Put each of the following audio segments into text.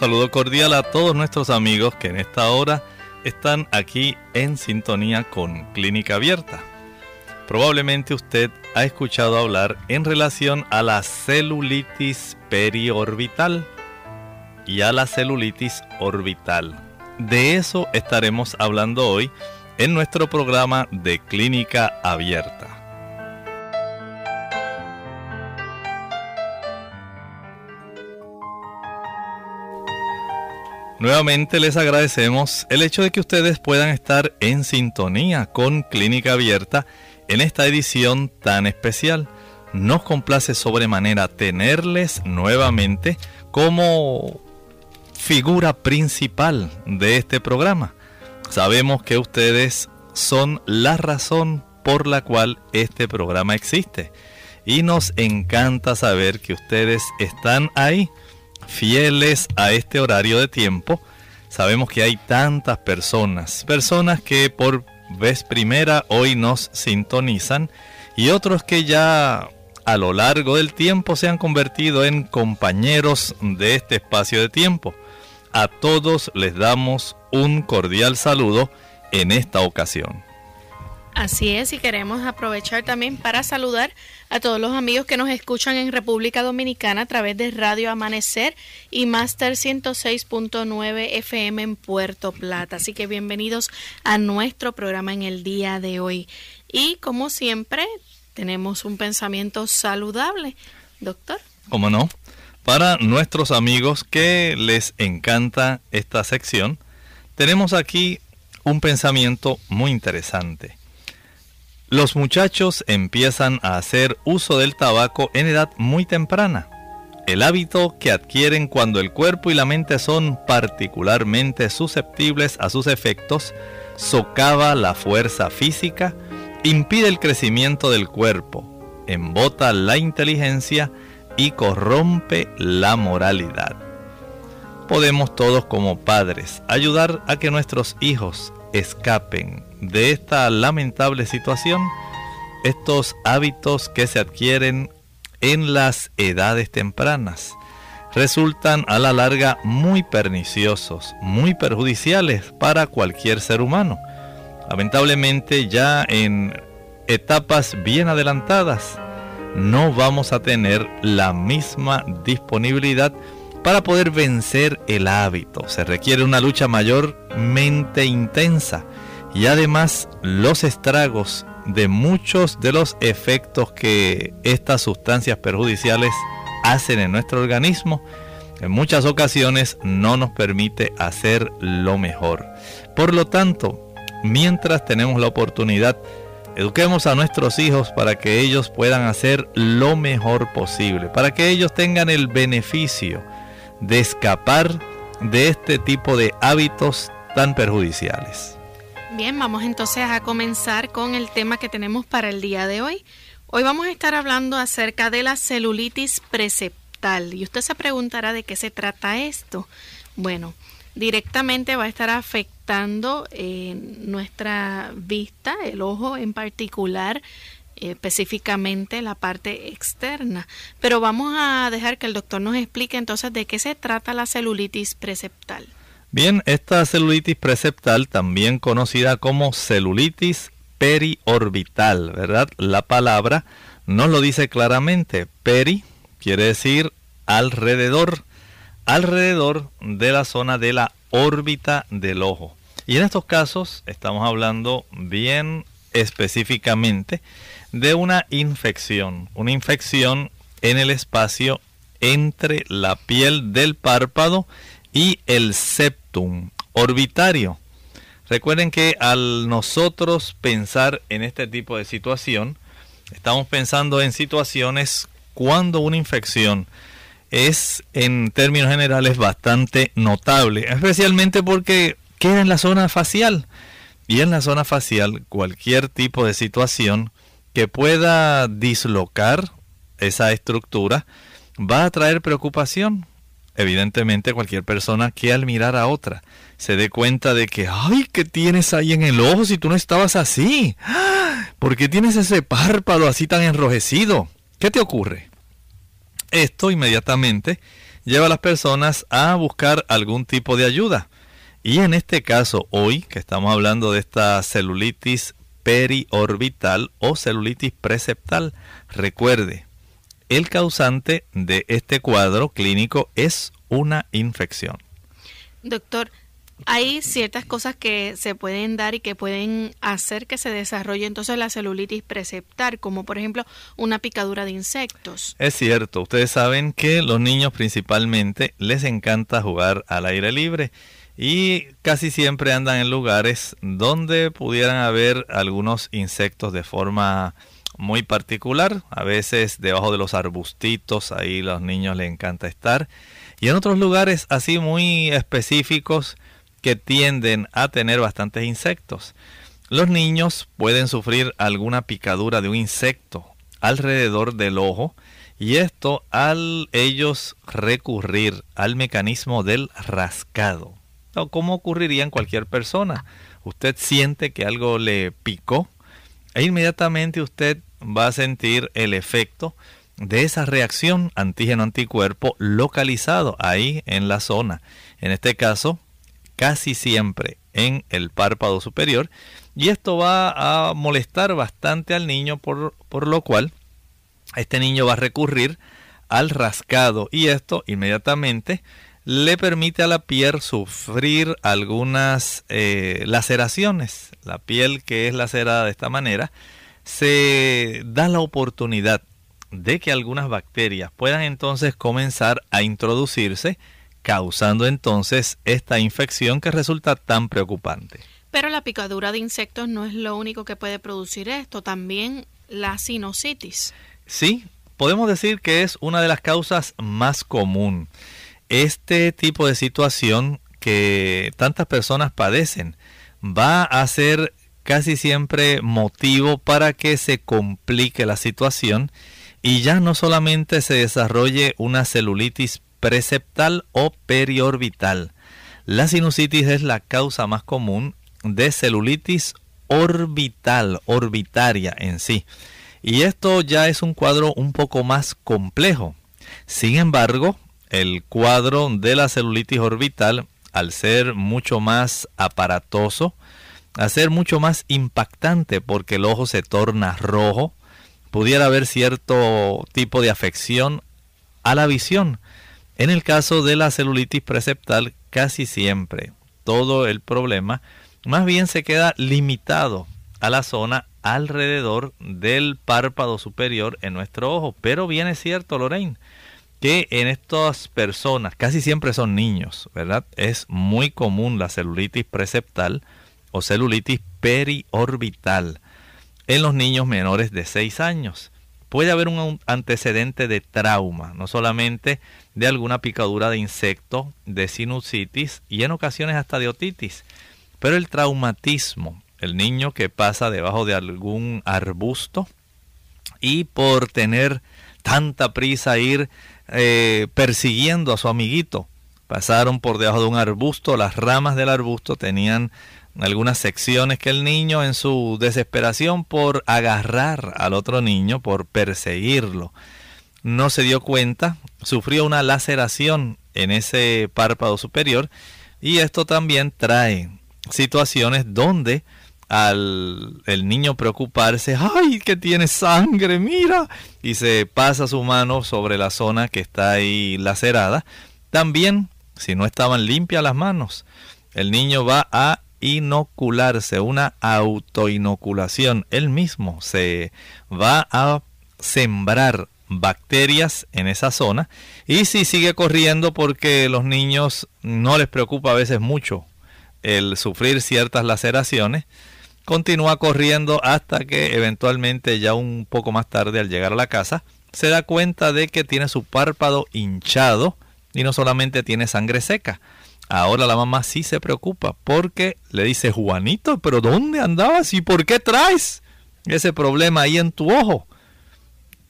Saludo cordial a todos nuestros amigos que en esta hora están aquí en sintonía con Clínica Abierta. Probablemente usted ha escuchado hablar en relación a la celulitis periorbital y a la celulitis orbital. De eso estaremos hablando hoy en nuestro programa de Clínica Abierta. Nuevamente les agradecemos el hecho de que ustedes puedan estar en sintonía con Clínica Abierta en esta edición tan especial. Nos complace sobremanera tenerles nuevamente como figura principal de este programa. Sabemos que ustedes son la razón por la cual este programa existe. Y nos encanta saber que ustedes están ahí fieles a este horario de tiempo. Sabemos que hay tantas personas, personas que por vez primera hoy nos sintonizan y otros que ya a lo largo del tiempo se han convertido en compañeros de este espacio de tiempo. A todos les damos un cordial saludo en esta ocasión. Así es, y queremos aprovechar también para saludar a todos los amigos que nos escuchan en República Dominicana a través de Radio Amanecer y Master 106.9 FM en Puerto Plata. Así que bienvenidos a nuestro programa en el día de hoy. Y como siempre, tenemos un pensamiento saludable, doctor. ¿Cómo no? Para nuestros amigos que les encanta esta sección, tenemos aquí un pensamiento muy interesante. Los muchachos empiezan a hacer uso del tabaco en edad muy temprana. El hábito que adquieren cuando el cuerpo y la mente son particularmente susceptibles a sus efectos socava la fuerza física, impide el crecimiento del cuerpo, embota la inteligencia y corrompe la moralidad. Podemos todos como padres ayudar a que nuestros hijos escapen de esta lamentable situación, estos hábitos que se adquieren en las edades tempranas resultan a la larga muy perniciosos, muy perjudiciales para cualquier ser humano. Lamentablemente ya en etapas bien adelantadas no vamos a tener la misma disponibilidad para poder vencer el hábito. Se requiere una lucha mayormente intensa y además los estragos de muchos de los efectos que estas sustancias perjudiciales hacen en nuestro organismo, en muchas ocasiones no nos permite hacer lo mejor. Por lo tanto, mientras tenemos la oportunidad, eduquemos a nuestros hijos para que ellos puedan hacer lo mejor posible, para que ellos tengan el beneficio de escapar de este tipo de hábitos tan perjudiciales. Bien, vamos entonces a comenzar con el tema que tenemos para el día de hoy. Hoy vamos a estar hablando acerca de la celulitis preceptal y usted se preguntará de qué se trata esto. Bueno, directamente va a estar afectando eh, nuestra vista, el ojo en particular, específicamente la parte externa. Pero vamos a dejar que el doctor nos explique entonces de qué se trata la celulitis preceptal. Bien, esta celulitis preceptal, también conocida como celulitis periorbital, ¿verdad? La palabra nos lo dice claramente. Peri quiere decir alrededor, alrededor de la zona de la órbita del ojo. Y en estos casos estamos hablando bien específicamente de una infección, una infección en el espacio entre la piel del párpado el septum orbitario. Recuerden que al nosotros pensar en este tipo de situación, estamos pensando en situaciones cuando una infección es en términos generales bastante notable, especialmente porque queda en la zona facial. Y en la zona facial cualquier tipo de situación que pueda dislocar esa estructura va a traer preocupación. Evidentemente cualquier persona que al mirar a otra se dé cuenta de que, ay, ¿qué tienes ahí en el ojo si tú no estabas así? ¿Por qué tienes ese párpado así tan enrojecido? ¿Qué te ocurre? Esto inmediatamente lleva a las personas a buscar algún tipo de ayuda. Y en este caso, hoy que estamos hablando de esta celulitis periorbital o celulitis preceptal, recuerde, el causante de este cuadro clínico es una infección. Doctor, hay ciertas cosas que se pueden dar y que pueden hacer que se desarrolle entonces la celulitis preceptal, como por ejemplo una picadura de insectos. Es cierto, ustedes saben que los niños principalmente les encanta jugar al aire libre y casi siempre andan en lugares donde pudieran haber algunos insectos de forma muy particular, a veces debajo de los arbustitos, ahí los niños les encanta estar, y en otros lugares así muy específicos que tienden a tener bastantes insectos. Los niños pueden sufrir alguna picadura de un insecto alrededor del ojo y esto al ellos recurrir al mecanismo del rascado como ocurriría en cualquier persona. Usted siente que algo le picó e inmediatamente usted va a sentir el efecto de esa reacción antígeno-anticuerpo localizado ahí en la zona. En este caso, casi siempre en el párpado superior. Y esto va a molestar bastante al niño, por, por lo cual este niño va a recurrir al rascado. Y esto inmediatamente le permite a la piel sufrir algunas eh, laceraciones. La piel que es lacerada de esta manera se da la oportunidad de que algunas bacterias puedan entonces comenzar a introducirse, causando entonces esta infección que resulta tan preocupante. Pero la picadura de insectos no es lo único que puede producir esto, también la sinusitis. Sí, podemos decir que es una de las causas más común este tipo de situación que tantas personas padecen va a ser casi siempre motivo para que se complique la situación y ya no solamente se desarrolle una celulitis preceptal o periorbital. La sinusitis es la causa más común de celulitis orbital, orbitaria en sí. Y esto ya es un cuadro un poco más complejo. Sin embargo, el cuadro de la celulitis orbital, al ser mucho más aparatoso, a ser mucho más impactante porque el ojo se torna rojo, pudiera haber cierto tipo de afección a la visión. En el caso de la celulitis preceptal, casi siempre todo el problema más bien se queda limitado a la zona alrededor del párpado superior en nuestro ojo. Pero bien es cierto, Lorraine, que en estas personas, casi siempre son niños, ¿verdad? Es muy común la celulitis preceptal o celulitis periorbital en los niños menores de 6 años. Puede haber un antecedente de trauma, no solamente de alguna picadura de insecto, de sinusitis y en ocasiones hasta de otitis, pero el traumatismo, el niño que pasa debajo de algún arbusto y por tener tanta prisa ir eh, persiguiendo a su amiguito. Pasaron por debajo de un arbusto, las ramas del arbusto tenían algunas secciones que el niño en su desesperación por agarrar al otro niño, por perseguirlo, no se dio cuenta, sufrió una laceración en ese párpado superior y esto también trae situaciones donde al el niño preocuparse, ay, que tiene sangre, mira, y se pasa su mano sobre la zona que está ahí lacerada, también, si no estaban limpias las manos, el niño va a inocularse, una autoinoculación. Él mismo se va a sembrar bacterias en esa zona y si sigue corriendo porque los niños no les preocupa a veces mucho el sufrir ciertas laceraciones, continúa corriendo hasta que eventualmente ya un poco más tarde al llegar a la casa se da cuenta de que tiene su párpado hinchado y no solamente tiene sangre seca. Ahora la mamá sí se preocupa porque le dice, Juanito, pero ¿dónde andabas y por qué traes ese problema ahí en tu ojo?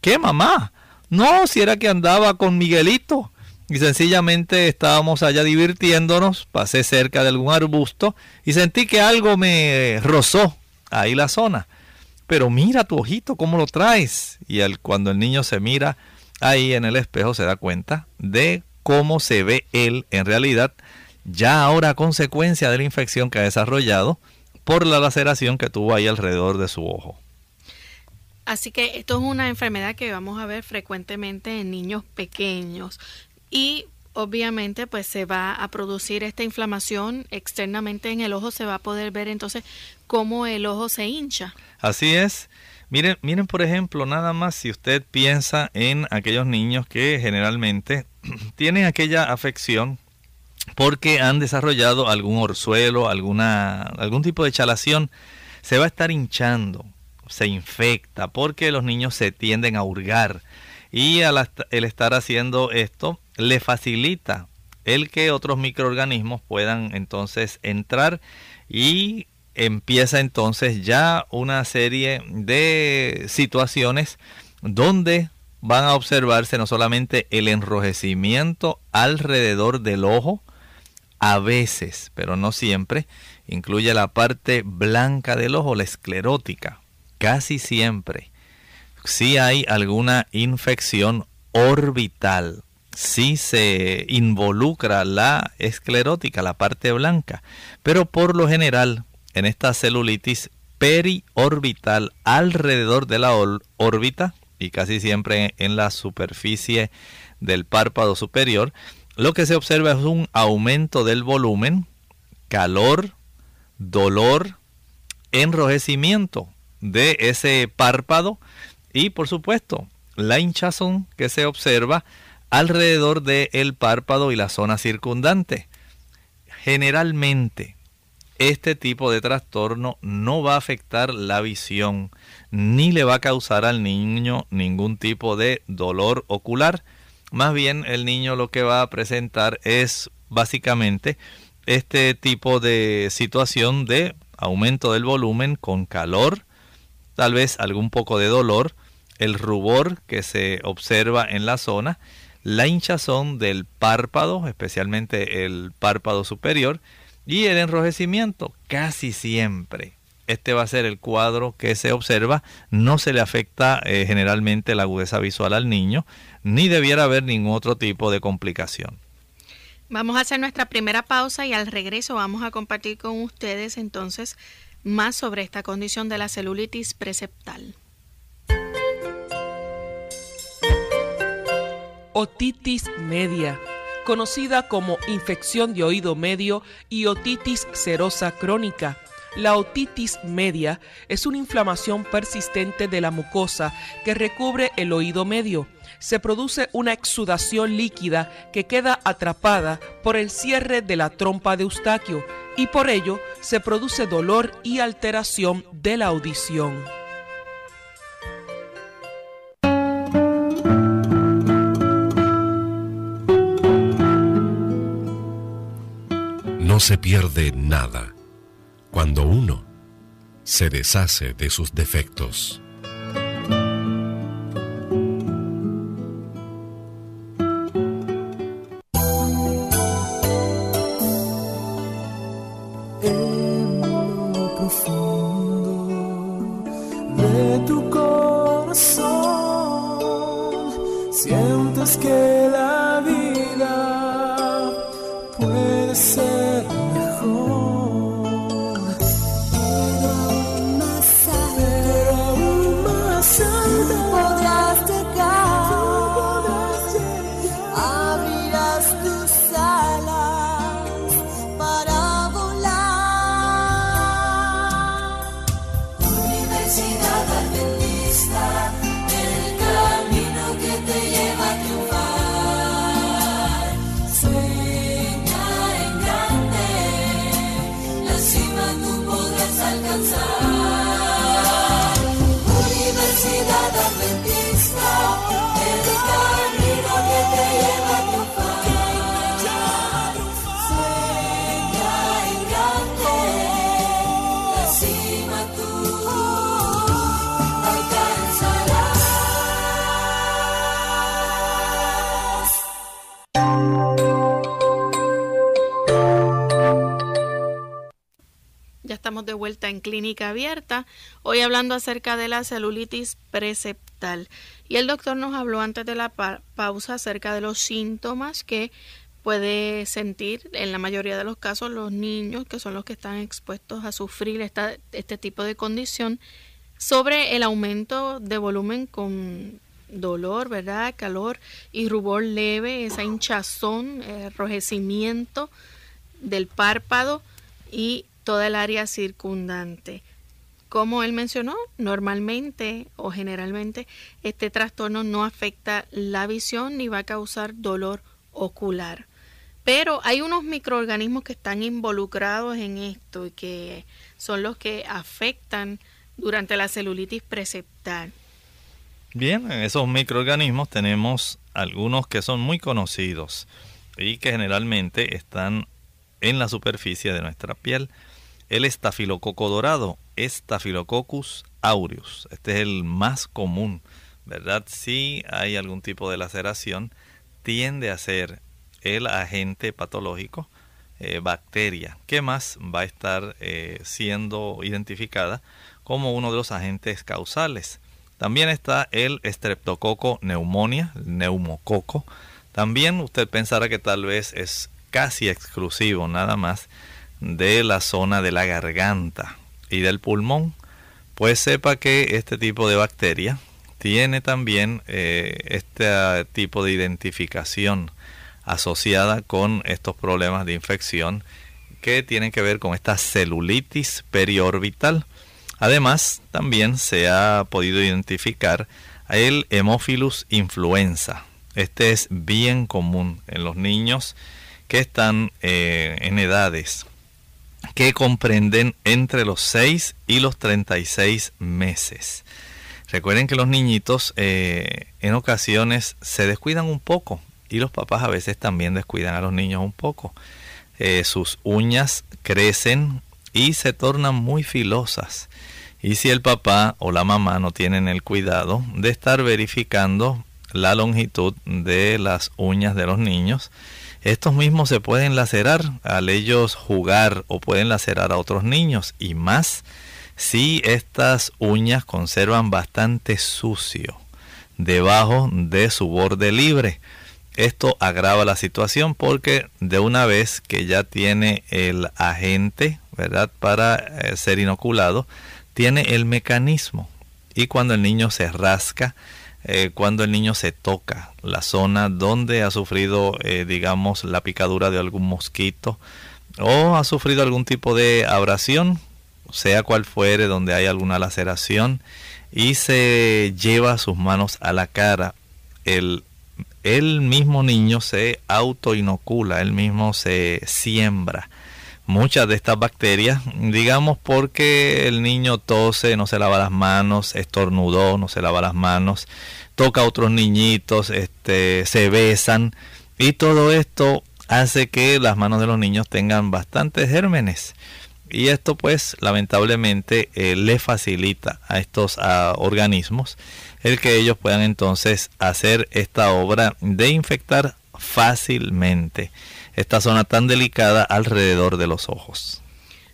¿Qué mamá? No, si era que andaba con Miguelito. Y sencillamente estábamos allá divirtiéndonos, pasé cerca de algún arbusto y sentí que algo me rozó ahí la zona. Pero mira tu ojito, ¿cómo lo traes? Y cuando el niño se mira ahí en el espejo se da cuenta de cómo se ve él en realidad, ya ahora a consecuencia de la infección que ha desarrollado por la laceración que tuvo ahí alrededor de su ojo. Así que esto es una enfermedad que vamos a ver frecuentemente en niños pequeños y obviamente pues se va a producir esta inflamación externamente en el ojo, se va a poder ver entonces cómo el ojo se hincha. Así es. Miren, miren por ejemplo, nada más si usted piensa en aquellos niños que generalmente tienen aquella afección porque han desarrollado algún orzuelo, alguna, algún tipo de chalación, se va a estar hinchando se infecta, porque los niños se tienden a hurgar. Y al el estar haciendo esto le facilita el que otros microorganismos puedan entonces entrar y empieza entonces ya una serie de situaciones donde van a observarse no solamente el enrojecimiento alrededor del ojo, a veces, pero no siempre, incluye la parte blanca del ojo, la esclerótica, casi siempre, si hay alguna infección orbital, si se involucra la esclerótica, la parte blanca, pero por lo general en esta celulitis periorbital alrededor de la órbita y casi siempre en la superficie del párpado superior, lo que se observa es un aumento del volumen, calor, dolor, enrojecimiento, de ese párpado y por supuesto la hinchazón que se observa alrededor del párpado y la zona circundante. Generalmente este tipo de trastorno no va a afectar la visión ni le va a causar al niño ningún tipo de dolor ocular. Más bien el niño lo que va a presentar es básicamente este tipo de situación de aumento del volumen con calor, tal vez algún poco de dolor, el rubor que se observa en la zona, la hinchazón del párpado, especialmente el párpado superior, y el enrojecimiento casi siempre. Este va a ser el cuadro que se observa. No se le afecta eh, generalmente la agudeza visual al niño, ni debiera haber ningún otro tipo de complicación. Vamos a hacer nuestra primera pausa y al regreso vamos a compartir con ustedes entonces más sobre esta condición de la celulitis preceptal. Otitis media, conocida como infección de oído medio y otitis serosa crónica. La otitis media es una inflamación persistente de la mucosa que recubre el oído medio se produce una exudación líquida que queda atrapada por el cierre de la trompa de Eustaquio y por ello se produce dolor y alteración de la audición. No se pierde nada cuando uno se deshace de sus defectos. Clínica abierta, hoy hablando acerca de la celulitis preceptal. Y el doctor nos habló antes de la pausa acerca de los síntomas que puede sentir en la mayoría de los casos los niños, que son los que están expuestos a sufrir esta, este tipo de condición, sobre el aumento de volumen con dolor, ¿verdad? Calor y rubor leve, esa hinchazón, enrojecimiento del párpado y toda el área circundante. Como él mencionó, normalmente o generalmente este trastorno no afecta la visión ni va a causar dolor ocular. Pero hay unos microorganismos que están involucrados en esto y que son los que afectan durante la celulitis preceptal. Bien, en esos microorganismos tenemos algunos que son muy conocidos y que generalmente están en la superficie de nuestra piel el estafilococo dorado, Staphylococcus aureus. Este es el más común, ¿verdad? Si hay algún tipo de laceración, tiende a ser el agente patológico, eh, bacteria, que más va a estar eh, siendo identificada como uno de los agentes causales. También está el estreptococo neumonia, neumococo. También usted pensará que tal vez es casi exclusivo nada más de la zona de la garganta y del pulmón, pues sepa que este tipo de bacteria tiene también eh, este tipo de identificación asociada con estos problemas de infección que tienen que ver con esta celulitis periorbital. Además, también se ha podido identificar el Hemophilus influenza. Este es bien común en los niños que están eh, en edades que comprenden entre los 6 y los 36 meses. Recuerden que los niñitos eh, en ocasiones se descuidan un poco y los papás a veces también descuidan a los niños un poco. Eh, sus uñas crecen y se tornan muy filosas. Y si el papá o la mamá no tienen el cuidado de estar verificando la longitud de las uñas de los niños, estos mismos se pueden lacerar al ellos jugar o pueden lacerar a otros niños y más si estas uñas conservan bastante sucio debajo de su borde libre. Esto agrava la situación porque de una vez que ya tiene el agente, ¿verdad? Para eh, ser inoculado, tiene el mecanismo. Y cuando el niño se rasca, eh, cuando el niño se toca la zona donde ha sufrido, eh, digamos, la picadura de algún mosquito o ha sufrido algún tipo de abrasión, sea cual fuere, donde hay alguna laceración, y se lleva sus manos a la cara, el, el mismo niño se autoinocula, él mismo se siembra muchas de estas bacterias, digamos porque el niño tose, no se lava las manos, estornudó, no se lava las manos, toca a otros niñitos, este, se besan y todo esto hace que las manos de los niños tengan bastantes gérmenes. Y esto pues lamentablemente eh, le facilita a estos organismos el que ellos puedan entonces hacer esta obra de infectar fácilmente esta zona tan delicada alrededor de los ojos.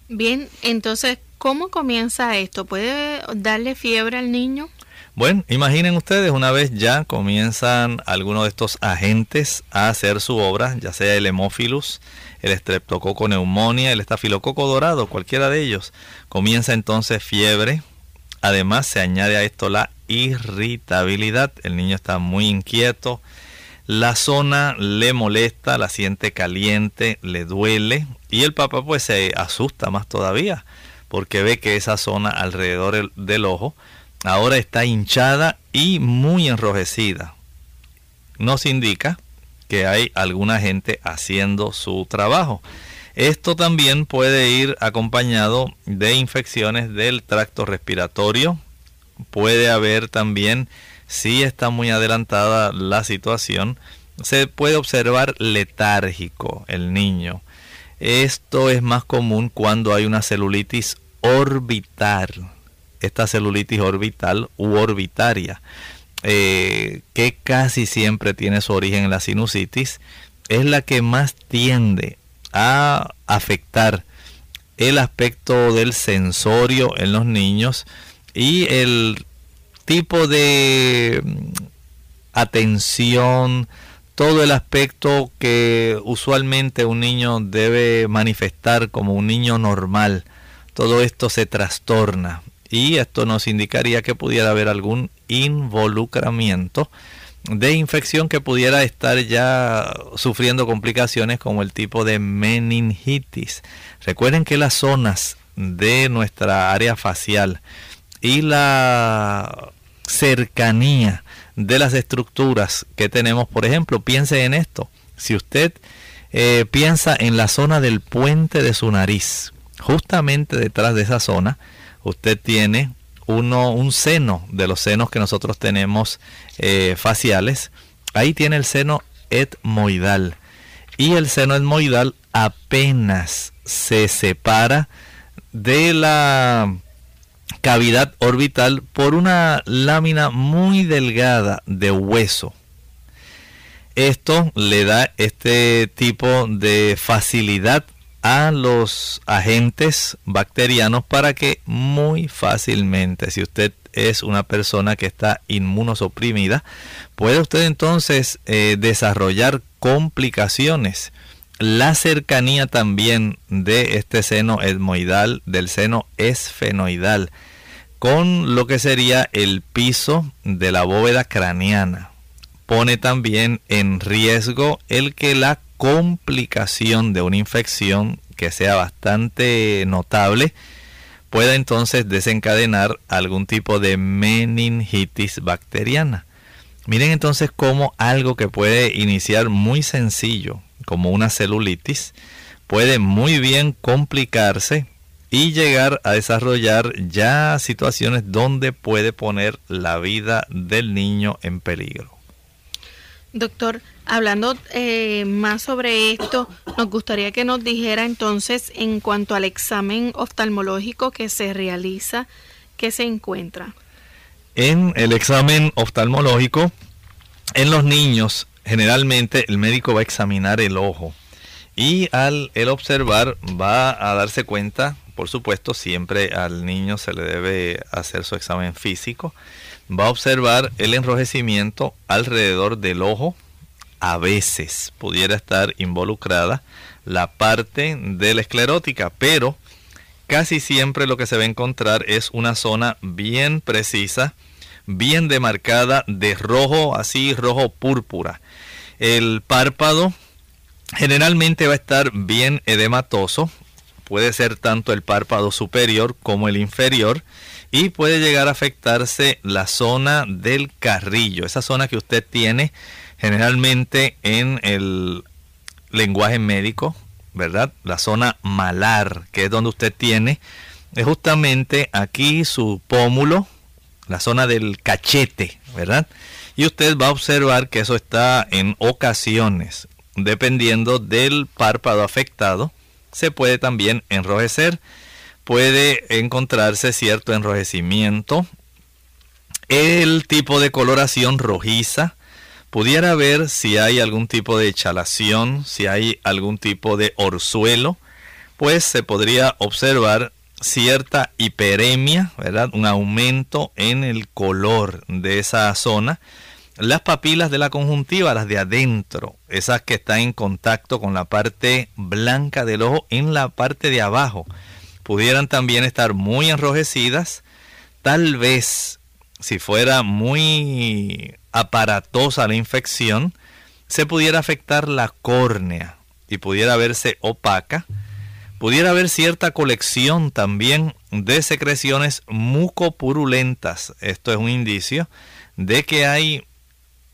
Bien, entonces, ¿cómo comienza esto? ¿Puede darle fiebre al niño? Bueno, imaginen ustedes, una vez ya comienzan algunos de estos agentes a hacer su obra, ya sea el hemófilus, el estreptococo neumonía, el estafilococo dorado, cualquiera de ellos, comienza entonces fiebre. Además, se añade a esto la irritabilidad. El niño está muy inquieto, la zona le molesta, la siente caliente, le duele y el papá pues se asusta más todavía porque ve que esa zona alrededor del ojo ahora está hinchada y muy enrojecida. Nos indica que hay alguna gente haciendo su trabajo. Esto también puede ir acompañado de infecciones del tracto respiratorio. Puede haber también, si está muy adelantada la situación, se puede observar letárgico el niño. Esto es más común cuando hay una celulitis orbital. Esta celulitis orbital u orbitaria, eh, que casi siempre tiene su origen en la sinusitis, es la que más tiende a afectar el aspecto del sensorio en los niños y el tipo de mm, atención, todo el aspecto que usualmente un niño debe manifestar como un niño normal, todo esto se trastorna y esto nos indicaría que pudiera haber algún involucramiento de infección que pudiera estar ya sufriendo complicaciones como el tipo de meningitis. Recuerden que las zonas de nuestra área facial y la cercanía de las estructuras que tenemos. Por ejemplo, piense en esto. Si usted eh, piensa en la zona del puente de su nariz, justamente detrás de esa zona, usted tiene uno, un seno de los senos que nosotros tenemos eh, faciales. Ahí tiene el seno etmoidal. Y el seno etmoidal apenas se separa de la cavidad orbital por una lámina muy delgada de hueso. Esto le da este tipo de facilidad a los agentes bacterianos para que muy fácilmente, si usted es una persona que está inmunosoprimida, puede usted entonces eh, desarrollar complicaciones. La cercanía también de este seno etmoidal, del seno esfenoidal, con lo que sería el piso de la bóveda craneana. Pone también en riesgo el que la complicación de una infección que sea bastante notable pueda entonces desencadenar algún tipo de meningitis bacteriana. Miren entonces cómo algo que puede iniciar muy sencillo, como una celulitis, puede muy bien complicarse y llegar a desarrollar ya situaciones donde puede poner la vida del niño en peligro. Doctor, hablando eh, más sobre esto, nos gustaría que nos dijera entonces en cuanto al examen oftalmológico que se realiza, ¿qué se encuentra? En el examen oftalmológico, en los niños, generalmente el médico va a examinar el ojo y al el observar va a darse cuenta, por supuesto, siempre al niño se le debe hacer su examen físico va a observar el enrojecimiento alrededor del ojo. A veces pudiera estar involucrada la parte de la esclerótica, pero casi siempre lo que se va a encontrar es una zona bien precisa, bien demarcada de rojo, así rojo púrpura. El párpado generalmente va a estar bien edematoso, puede ser tanto el párpado superior como el inferior y puede llegar a afectarse la zona del carrillo, esa zona que usted tiene generalmente en el lenguaje médico, ¿verdad? La zona malar, que es donde usted tiene, es justamente aquí su pómulo, la zona del cachete, ¿verdad? Y usted va a observar que eso está en ocasiones, dependiendo del párpado afectado, se puede también enrojecer puede encontrarse cierto enrojecimiento. El tipo de coloración rojiza. Pudiera ver si hay algún tipo de chalación, si hay algún tipo de orzuelo, pues se podría observar cierta hiperemia, ¿verdad? Un aumento en el color de esa zona. Las papilas de la conjuntiva, las de adentro, esas que están en contacto con la parte blanca del ojo en la parte de abajo, pudieran también estar muy enrojecidas. Tal vez, si fuera muy aparatosa la infección, se pudiera afectar la córnea y pudiera verse opaca. Pudiera haber cierta colección también de secreciones mucopurulentas. Esto es un indicio de que hay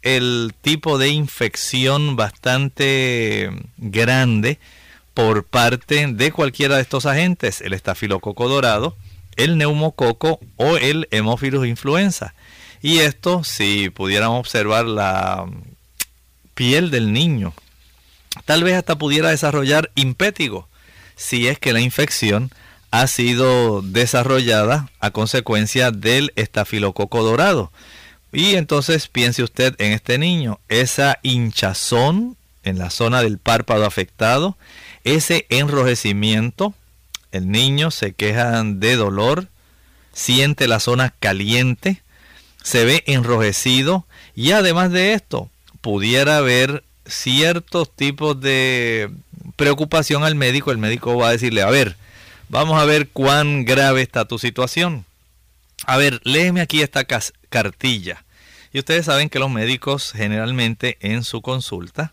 el tipo de infección bastante grande por parte de cualquiera de estos agentes, el estafilococo dorado, el neumococo o el hemófilus influenza. Y esto, si pudiéramos observar la piel del niño, tal vez hasta pudiera desarrollar impétigo, si es que la infección ha sido desarrollada a consecuencia del estafilococo dorado. Y entonces piense usted en este niño, esa hinchazón en la zona del párpado afectado, ese enrojecimiento, el niño se queja de dolor, siente la zona caliente, se ve enrojecido y además de esto, pudiera haber ciertos tipos de preocupación al médico. El médico va a decirle, a ver, vamos a ver cuán grave está tu situación. A ver, léeme aquí esta cartilla. Y ustedes saben que los médicos generalmente en su consulta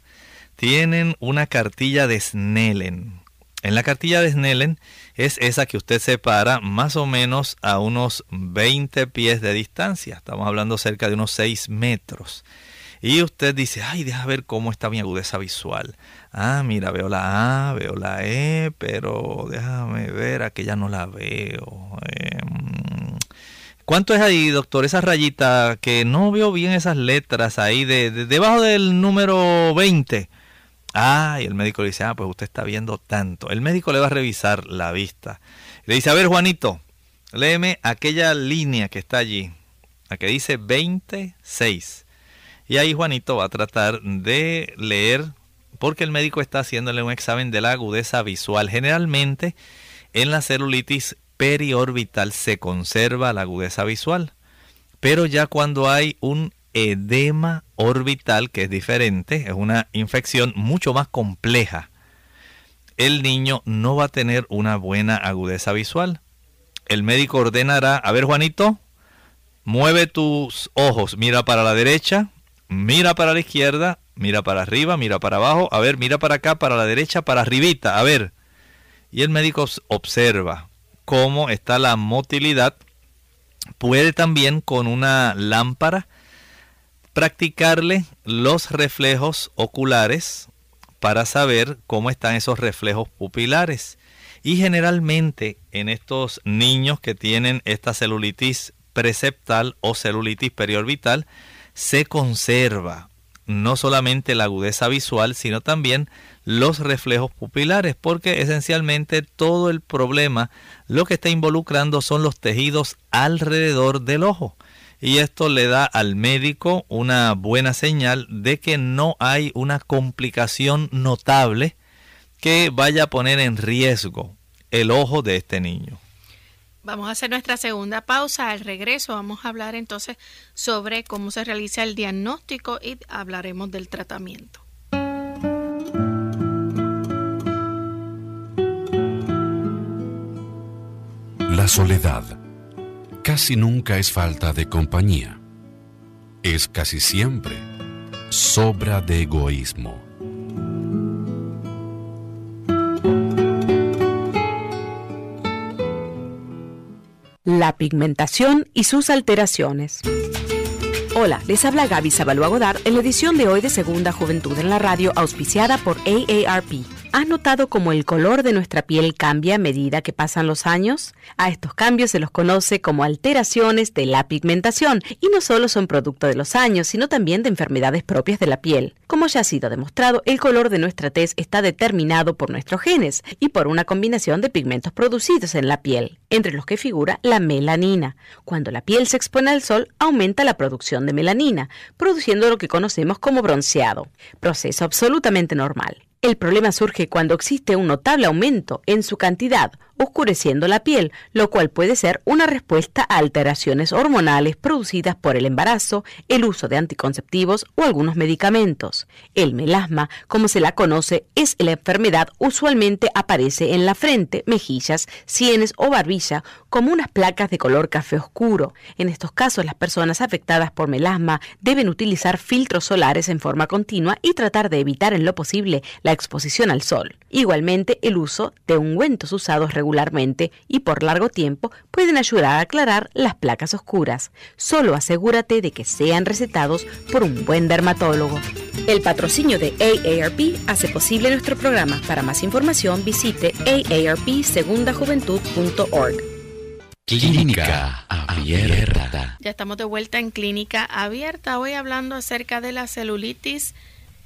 tienen una cartilla de Snellen. En la cartilla de Snellen es esa que usted separa más o menos a unos 20 pies de distancia. Estamos hablando cerca de unos 6 metros. Y usted dice, ay, deja ver cómo está mi agudeza visual. Ah, mira, veo la A, veo la E, pero déjame ver, aquella no la veo. Em, ¿Cuánto es ahí, doctor? Esa rayita que no veo bien esas letras ahí de, debajo del número 20. Ah, y el médico le dice, ah, pues usted está viendo tanto. El médico le va a revisar la vista. Le dice, a ver, Juanito, léeme aquella línea que está allí, la que dice 26. Y ahí Juanito va a tratar de leer, porque el médico está haciéndole un examen de la agudeza visual. Generalmente, en la celulitis periorbital se conserva la agudeza visual, pero ya cuando hay un edema orbital, que es diferente, es una infección mucho más compleja, el niño no va a tener una buena agudeza visual. El médico ordenará, a ver Juanito, mueve tus ojos, mira para la derecha, mira para la izquierda, mira para arriba, mira para abajo, a ver, mira para acá, para la derecha, para arribita, a ver. Y el médico observa cómo está la motilidad. Puede también con una lámpara practicarle los reflejos oculares para saber cómo están esos reflejos pupilares. Y generalmente en estos niños que tienen esta celulitis preceptal o celulitis periorbital, se conserva no solamente la agudeza visual, sino también los reflejos pupilares, porque esencialmente todo el problema lo que está involucrando son los tejidos alrededor del ojo y esto le da al médico una buena señal de que no hay una complicación notable que vaya a poner en riesgo el ojo de este niño. Vamos a hacer nuestra segunda pausa. Al regreso vamos a hablar entonces sobre cómo se realiza el diagnóstico y hablaremos del tratamiento. La soledad casi nunca es falta de compañía. Es casi siempre sobra de egoísmo. La pigmentación y sus alteraciones. Hola, les habla Gaby Sabalua Godard en la edición de hoy de Segunda Juventud en la Radio, auspiciada por AARP. ¿Has notado cómo el color de nuestra piel cambia a medida que pasan los años? A estos cambios se los conoce como alteraciones de la pigmentación y no solo son producto de los años, sino también de enfermedades propias de la piel. Como ya ha sido demostrado, el color de nuestra tez está determinado por nuestros genes y por una combinación de pigmentos producidos en la piel, entre los que figura la melanina. Cuando la piel se expone al sol, aumenta la producción de melanina, produciendo lo que conocemos como bronceado, proceso absolutamente normal. El problema surge cuando existe un notable aumento en su cantidad oscureciendo la piel, lo cual puede ser una respuesta a alteraciones hormonales producidas por el embarazo, el uso de anticonceptivos o algunos medicamentos. El melasma, como se la conoce, es la enfermedad usualmente aparece en la frente, mejillas, sienes o barbilla como unas placas de color café oscuro. En estos casos, las personas afectadas por melasma deben utilizar filtros solares en forma continua y tratar de evitar en lo posible la la exposición al sol. Igualmente, el uso de ungüentos usados regularmente y por largo tiempo pueden ayudar a aclarar las placas oscuras. Solo asegúrate de que sean recetados por un buen dermatólogo. El patrocinio de AARP hace posible nuestro programa. Para más información visite aarpsegundajuventud.org. Clínica Abierta. Ya estamos de vuelta en Clínica Abierta, hoy hablando acerca de la celulitis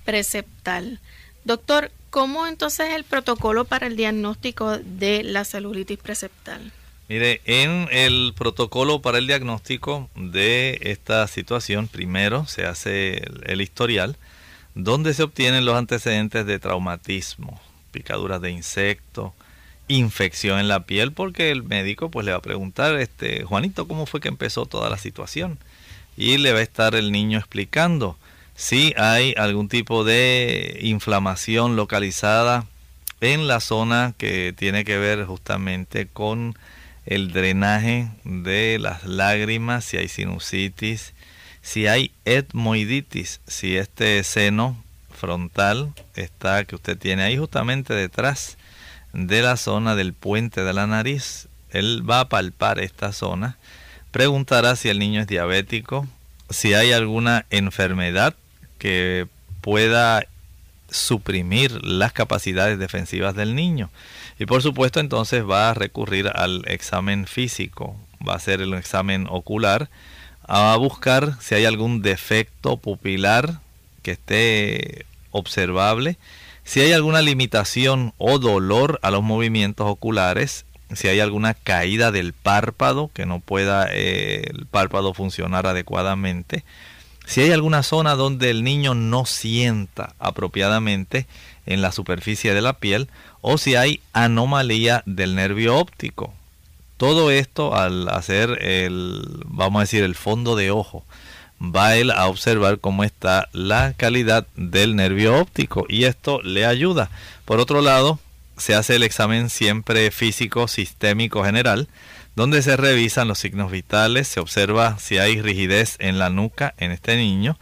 preceptal. Doctor, ¿cómo entonces es el protocolo para el diagnóstico de la celulitis preceptal? Mire, en el protocolo para el diagnóstico de esta situación, primero se hace el, historial, donde se obtienen los antecedentes de traumatismo, picaduras de insecto, infección en la piel, porque el médico pues le va a preguntar, este, Juanito, ¿cómo fue que empezó toda la situación? Y le va a estar el niño explicando si hay algún tipo de inflamación localizada en la zona que tiene que ver justamente con el drenaje de las lágrimas, si hay sinusitis, si hay etmoiditis, si este seno frontal está que usted tiene ahí justamente detrás de la zona del puente de la nariz, él va a palpar esta zona, preguntará si el niño es diabético, si hay alguna enfermedad que pueda suprimir las capacidades defensivas del niño. Y por supuesto entonces va a recurrir al examen físico, va a hacer el examen ocular, a buscar si hay algún defecto pupilar que esté observable, si hay alguna limitación o dolor a los movimientos oculares, si hay alguna caída del párpado, que no pueda eh, el párpado funcionar adecuadamente, si hay alguna zona donde el niño no sienta apropiadamente en la superficie de la piel o si hay anomalía del nervio óptico. Todo esto al hacer el, vamos a decir, el fondo de ojo, va él a observar cómo está la calidad del nervio óptico y esto le ayuda. Por otro lado, se hace el examen siempre físico sistémico general donde se revisan los signos vitales, se observa si hay rigidez en la nuca en este niño,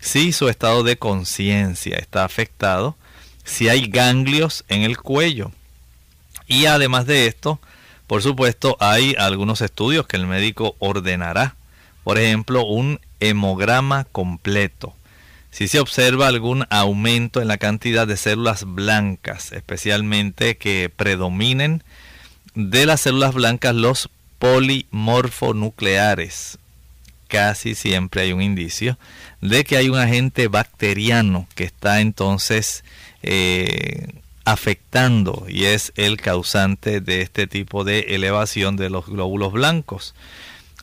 si su estado de conciencia está afectado, si hay ganglios en el cuello. Y además de esto, por supuesto, hay algunos estudios que el médico ordenará. Por ejemplo, un hemograma completo. Si se observa algún aumento en la cantidad de células blancas, especialmente que predominen de las células blancas los polimorfonucleares. Casi siempre hay un indicio de que hay un agente bacteriano que está entonces eh, afectando y es el causante de este tipo de elevación de los glóbulos blancos.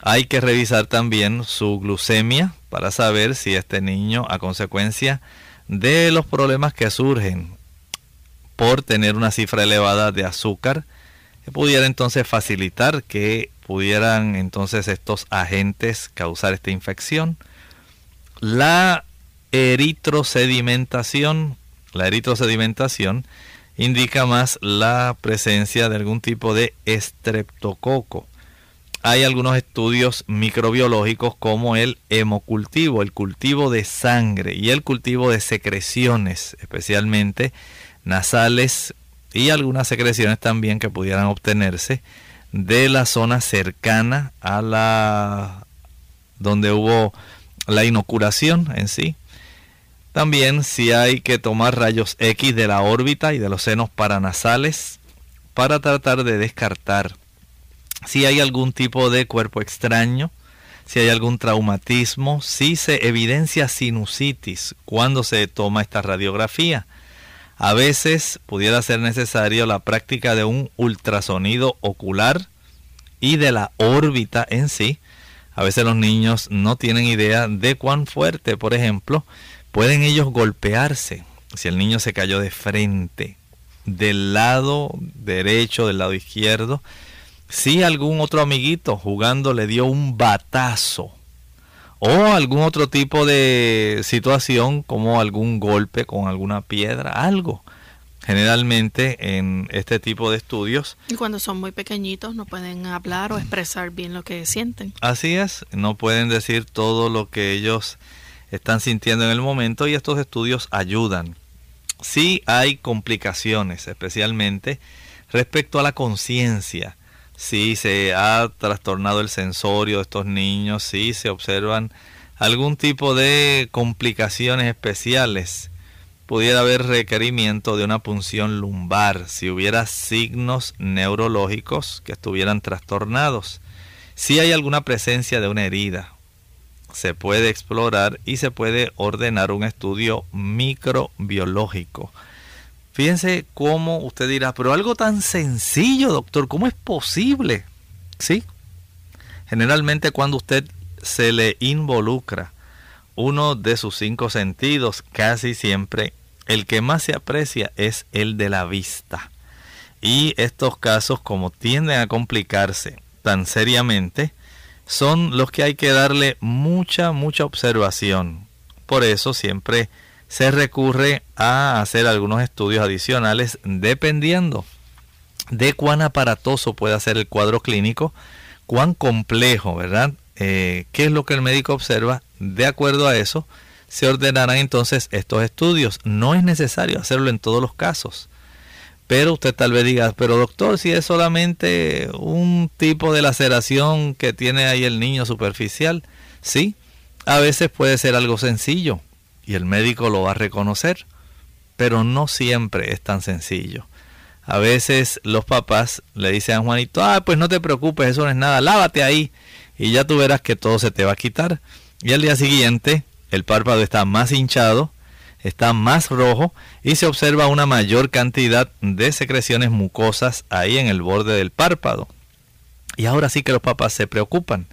Hay que revisar también su glucemia para saber si este niño a consecuencia de los problemas que surgen por tener una cifra elevada de azúcar, pudiera entonces facilitar que pudieran entonces estos agentes causar esta infección. La eritrosedimentación, la eritrosedimentación indica más la presencia de algún tipo de estreptococo. Hay algunos estudios microbiológicos como el hemocultivo, el cultivo de sangre y el cultivo de secreciones, especialmente nasales y algunas secreciones también que pudieran obtenerse de la zona cercana a la donde hubo la inoculación en sí. También si hay que tomar rayos X de la órbita y de los senos paranasales para tratar de descartar si hay algún tipo de cuerpo extraño, si hay algún traumatismo, si se evidencia sinusitis cuando se toma esta radiografía. A veces pudiera ser necesario la práctica de un ultrasonido ocular y de la órbita en sí. A veces los niños no tienen idea de cuán fuerte, por ejemplo, pueden ellos golpearse. Si el niño se cayó de frente, del lado derecho, del lado izquierdo, si algún otro amiguito jugando le dio un batazo o algún otro tipo de situación como algún golpe con alguna piedra, algo. Generalmente en este tipo de estudios. Y cuando son muy pequeñitos no pueden hablar o expresar bien lo que sienten. Así es, no pueden decir todo lo que ellos están sintiendo en el momento y estos estudios ayudan sí hay complicaciones, especialmente respecto a la conciencia. Si se ha trastornado el sensorio de estos niños, si se observan algún tipo de complicaciones especiales. Pudiera haber requerimiento de una punción lumbar si hubiera signos neurológicos que estuvieran trastornados. Si hay alguna presencia de una herida, se puede explorar y se puede ordenar un estudio microbiológico. Fíjense cómo usted dirá, pero algo tan sencillo, doctor, ¿cómo es posible? Sí. Generalmente cuando usted se le involucra uno de sus cinco sentidos, casi siempre el que más se aprecia es el de la vista. Y estos casos, como tienden a complicarse tan seriamente, son los que hay que darle mucha, mucha observación. Por eso siempre se recurre a hacer algunos estudios adicionales dependiendo de cuán aparatoso pueda ser el cuadro clínico, cuán complejo, ¿verdad? Eh, qué es lo que el médico observa, de acuerdo a eso se ordenarán entonces estos estudios. No es necesario hacerlo en todos los casos. Pero usted tal vez diga, pero doctor, si es solamente un tipo de laceración que tiene ahí el niño superficial, sí, a veces puede ser algo sencillo y el médico lo va a reconocer, pero no siempre es tan sencillo. A veces los papás le dicen a Juanito, ah, pues no te preocupes, eso no es nada, lávate ahí y ya tú verás que todo se te va a quitar. Y al día siguiente el párpado está más hinchado, está más rojo y se observa una mayor cantidad de secreciones mucosas ahí en el borde del párpado. Y ahora sí que los papás se preocupan.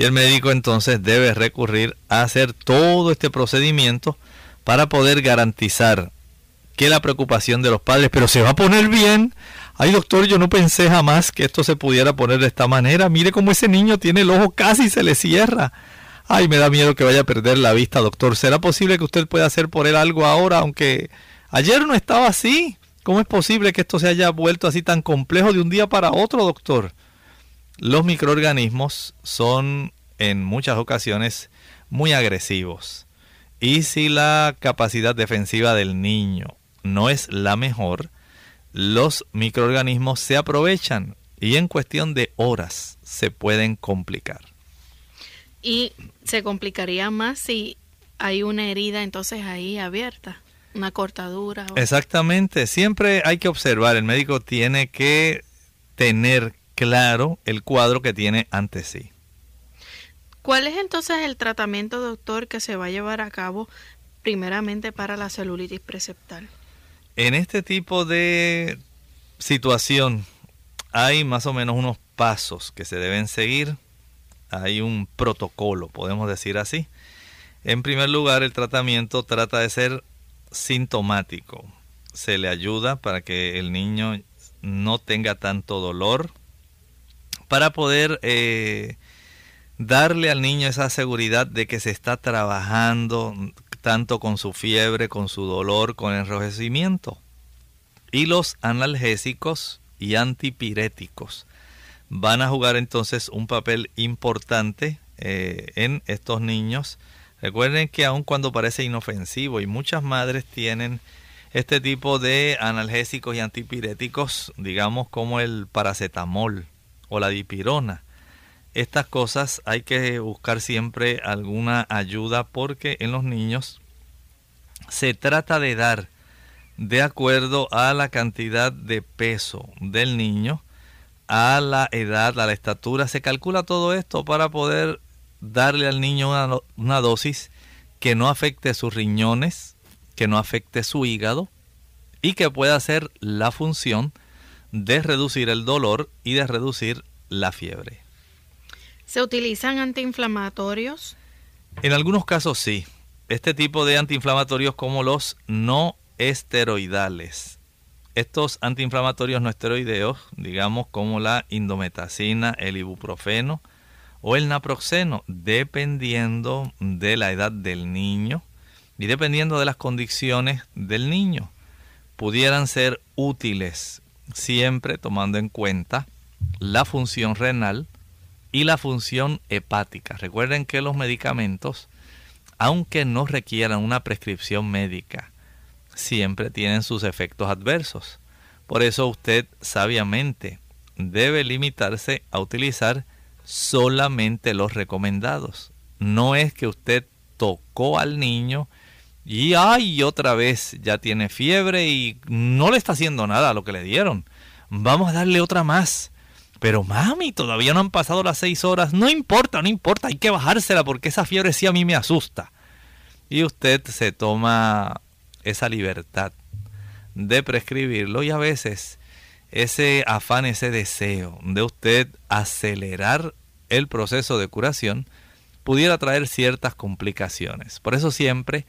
Y el médico entonces debe recurrir a hacer todo este procedimiento para poder garantizar que la preocupación de los padres, pero se va a poner bien, Ay, doctor, yo no pensé jamás que esto se pudiera poner de esta manera. Mire cómo ese niño tiene el ojo casi se le cierra. Ay, me da miedo que vaya a perder la vista, doctor. ¿Será posible que usted pueda hacer por él algo ahora, aunque ayer no estaba así? ¿Cómo es posible que esto se haya vuelto así tan complejo de un día para otro, doctor? Los microorganismos son en muchas ocasiones muy agresivos. Y si la capacidad defensiva del niño no es la mejor, los microorganismos se aprovechan y en cuestión de horas se pueden complicar. Y se complicaría más si hay una herida entonces ahí abierta, una cortadura. Exactamente, siempre hay que observar, el médico tiene que tener claro el cuadro que tiene ante sí. ¿Cuál es entonces el tratamiento, doctor, que se va a llevar a cabo primeramente para la celulitis preceptal? En este tipo de situación hay más o menos unos pasos que se deben seguir. Hay un protocolo, podemos decir así. En primer lugar, el tratamiento trata de ser sintomático. Se le ayuda para que el niño no tenga tanto dolor, para poder eh, darle al niño esa seguridad de que se está trabajando tanto con su fiebre, con su dolor, con enrojecimiento. Y los analgésicos y antipiréticos van a jugar entonces un papel importante eh, en estos niños. Recuerden que aun cuando parece inofensivo y muchas madres tienen este tipo de analgésicos y antipiréticos, digamos como el paracetamol o la dipirona, estas cosas hay que buscar siempre alguna ayuda porque en los niños se trata de dar de acuerdo a la cantidad de peso del niño, a la edad, a la estatura. Se calcula todo esto para poder darle al niño una, una dosis que no afecte sus riñones, que no afecte su hígado y que pueda hacer la función de reducir el dolor y de reducir la fiebre. ¿Se utilizan antiinflamatorios? En algunos casos sí. Este tipo de antiinflamatorios como los no esteroidales. Estos antiinflamatorios no esteroideos, digamos como la indometacina, el ibuprofeno o el naproxeno, dependiendo de la edad del niño y dependiendo de las condiciones del niño, pudieran ser útiles siempre tomando en cuenta la función renal, y la función hepática. Recuerden que los medicamentos, aunque no requieran una prescripción médica, siempre tienen sus efectos adversos. Por eso usted sabiamente debe limitarse a utilizar solamente los recomendados. No es que usted tocó al niño y ay, otra vez ya tiene fiebre y no le está haciendo nada a lo que le dieron. Vamos a darle otra más. Pero mami, todavía no han pasado las seis horas. No importa, no importa, hay que bajársela porque esa fiebre sí a mí me asusta. Y usted se toma esa libertad de prescribirlo y a veces ese afán, ese deseo de usted acelerar el proceso de curación pudiera traer ciertas complicaciones. Por eso siempre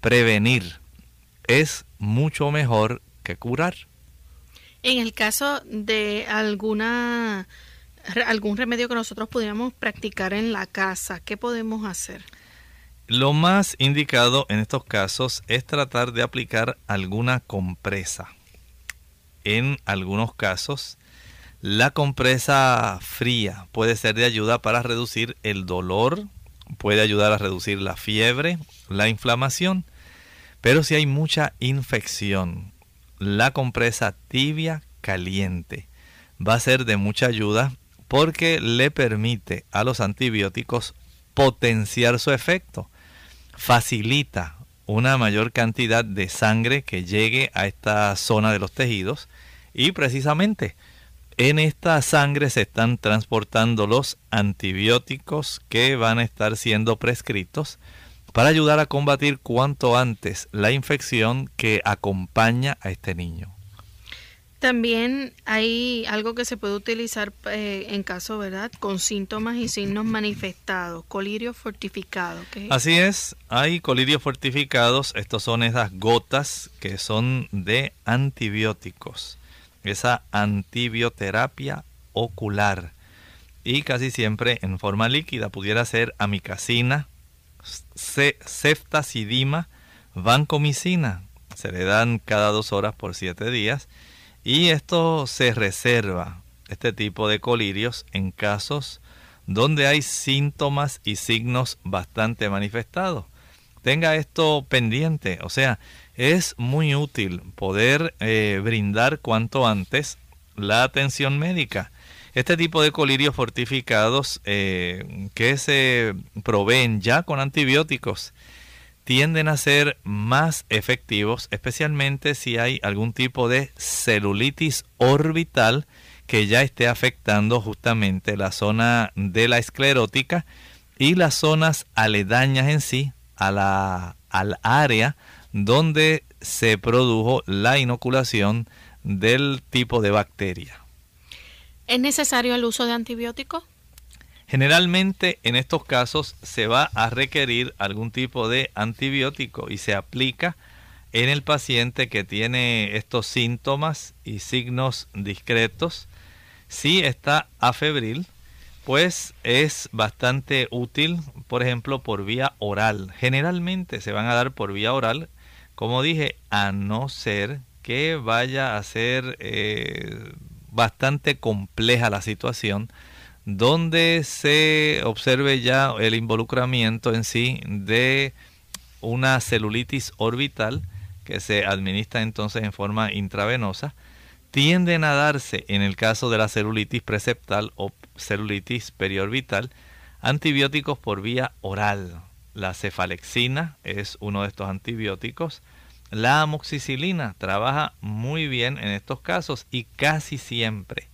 prevenir es mucho mejor que curar. En el caso de alguna algún remedio que nosotros pudiéramos practicar en la casa, ¿qué podemos hacer? Lo más indicado en estos casos es tratar de aplicar alguna compresa. En algunos casos, la compresa fría puede ser de ayuda para reducir el dolor, puede ayudar a reducir la fiebre, la inflamación, pero si hay mucha infección, la compresa tibia caliente va a ser de mucha ayuda porque le permite a los antibióticos potenciar su efecto, facilita una mayor cantidad de sangre que llegue a esta zona de los tejidos y precisamente en esta sangre se están transportando los antibióticos que van a estar siendo prescritos para ayudar a combatir cuanto antes la infección que acompaña a este niño. También hay algo que se puede utilizar eh, en caso, ¿verdad? Con síntomas y signos manifestados, colirio fortificado. Así es, hay colirios fortificados, estos son esas gotas que son de antibióticos, esa antibioterapia ocular y casi siempre en forma líquida, pudiera ser amicacina, ceftazidima, vancomicina. Se le dan cada dos horas por siete días y esto se reserva, este tipo de colirios, en casos donde hay síntomas y signos bastante manifestados. Tenga esto pendiente, o sea, es muy útil poder eh, brindar cuanto antes la atención médica. Este tipo de colirios fortificados eh, que se proveen ya con antibióticos tienden a ser más efectivos, especialmente si hay algún tipo de celulitis orbital que ya esté afectando justamente la zona de la esclerótica y las zonas aledañas en sí a la, al área donde se produjo la inoculación del tipo de bacteria. ¿Es necesario el uso de antibióticos? Generalmente en estos casos se va a requerir algún tipo de antibiótico y se aplica en el paciente que tiene estos síntomas y signos discretos. Si está afebril, pues es bastante útil, por ejemplo, por vía oral. Generalmente se van a dar por vía oral, como dije, a no ser que vaya a ser eh, bastante compleja la situación, donde se observe ya el involucramiento en sí de una celulitis orbital que se administra entonces en forma intravenosa, tienden a darse en el caso de la celulitis preceptal o celulitis periorbital antibióticos por vía oral. La cefalexina es uno de estos antibióticos la amoxicilina trabaja muy bien en estos casos y casi siempre,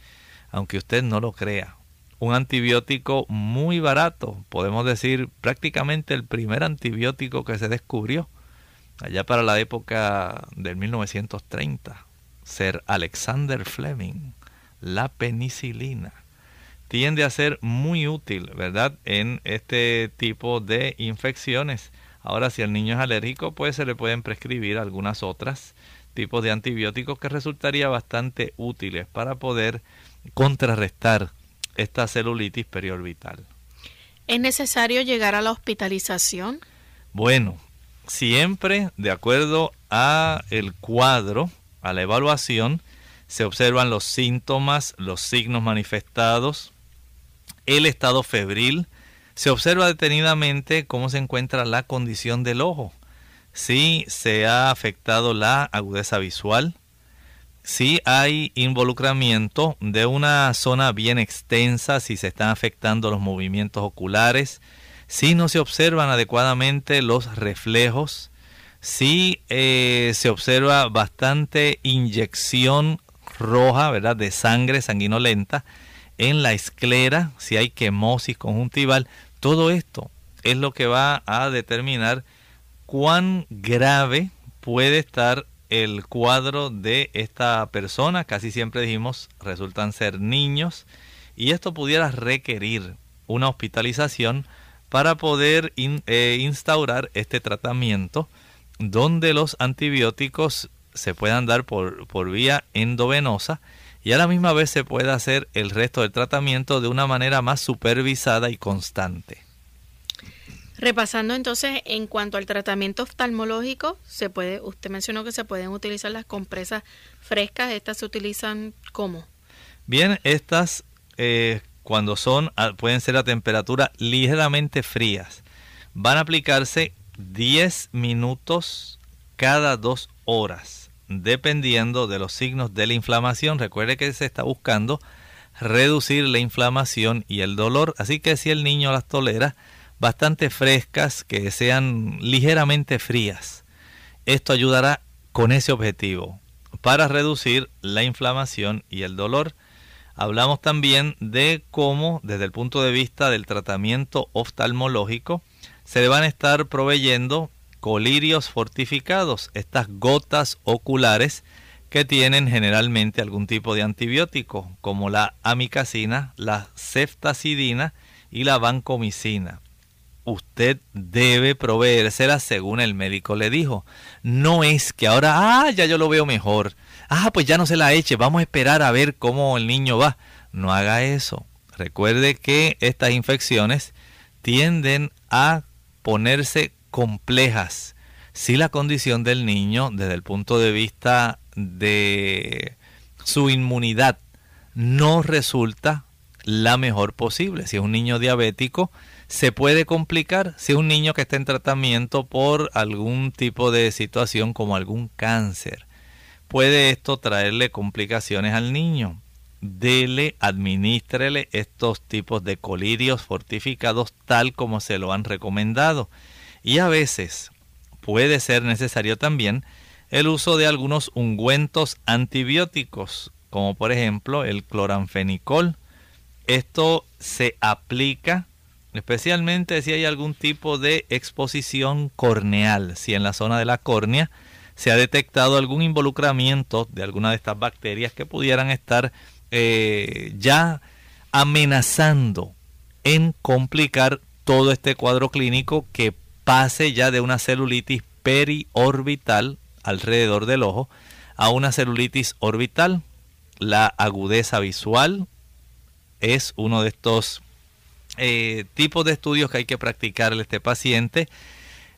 aunque usted no lo crea, un antibiótico muy barato, podemos decir prácticamente el primer antibiótico que se descubrió allá para la época del 1930, ser Alexander Fleming, la penicilina. Tiende a ser muy útil, ¿verdad?, en este tipo de infecciones Ahora, si el niño es alérgico, pues se le pueden prescribir algunas otras tipos de antibióticos que resultaría bastante útiles para poder contrarrestar esta celulitis periorbital. ¿Es necesario llegar a la hospitalización? Bueno, siempre de acuerdo a el cuadro, a la evaluación, se observan los síntomas, los signos manifestados, el estado febril, se observa detenidamente cómo se encuentra la condición del ojo. si se ha afectado la agudeza visual, si hay involucramiento de una zona bien extensa, si se están afectando los movimientos oculares, si no se observan adecuadamente los reflejos, si eh, se observa bastante inyección roja, ¿verdad? De sangre sanguinolenta en la esclera, si hay quemosis conjuntival, todo esto es lo que va a determinar cuán grave puede estar el cuadro de esta persona. Casi siempre dijimos, resultan ser niños y esto pudiera requerir una hospitalización para poder eh, instaurar este tratamiento donde los antibióticos se puedan dar por, por vía endovenosa y a la misma vez se puede hacer el resto del tratamiento de una manera más supervisada y constante. Repasando entonces en cuanto al tratamiento oftalmológico, se puede, usted mencionó que se pueden utilizar las compresas frescas, estas se utilizan ¿cómo? Bien, estas eh, cuando son pueden ser a temperatura ligeramente frías, van a aplicarse 10 minutos cada dos horas, dependiendo de los signos de la inflamación. Recuerde que se está buscando reducir la inflamación y el dolor, así que si el niño las tolera, bastante frescas, que sean ligeramente frías. Esto ayudará con ese objetivo, para reducir la inflamación y el dolor. Hablamos también de cómo, desde el punto de vista del tratamiento oftalmológico, se le van a estar proveyendo colirios fortificados, estas gotas oculares que tienen generalmente algún tipo de antibiótico, como la amicacina, la ceftacidina y la vancomicina usted debe proveérsela según el médico le dijo. No es que ahora, ah, ya yo lo veo mejor. Ah, pues ya no se la eche, vamos a esperar a ver cómo el niño va. No haga eso. Recuerde que estas infecciones tienden a ponerse complejas si la condición del niño desde el punto de vista de su inmunidad no resulta la mejor posible. Si es un niño diabético, se puede complicar si es un niño que está en tratamiento por algún tipo de situación como algún cáncer. Puede esto traerle complicaciones al niño. Dele, administrele estos tipos de colirios fortificados tal como se lo han recomendado. Y a veces puede ser necesario también el uso de algunos ungüentos antibióticos, como por ejemplo el cloranfenicol. Esto se aplica especialmente si hay algún tipo de exposición corneal, si en la zona de la córnea se ha detectado algún involucramiento de alguna de estas bacterias que pudieran estar eh, ya amenazando en complicar todo este cuadro clínico que pase ya de una celulitis periorbital alrededor del ojo a una celulitis orbital. La agudeza visual es uno de estos eh, tipos de estudios que hay que practicarle a este paciente.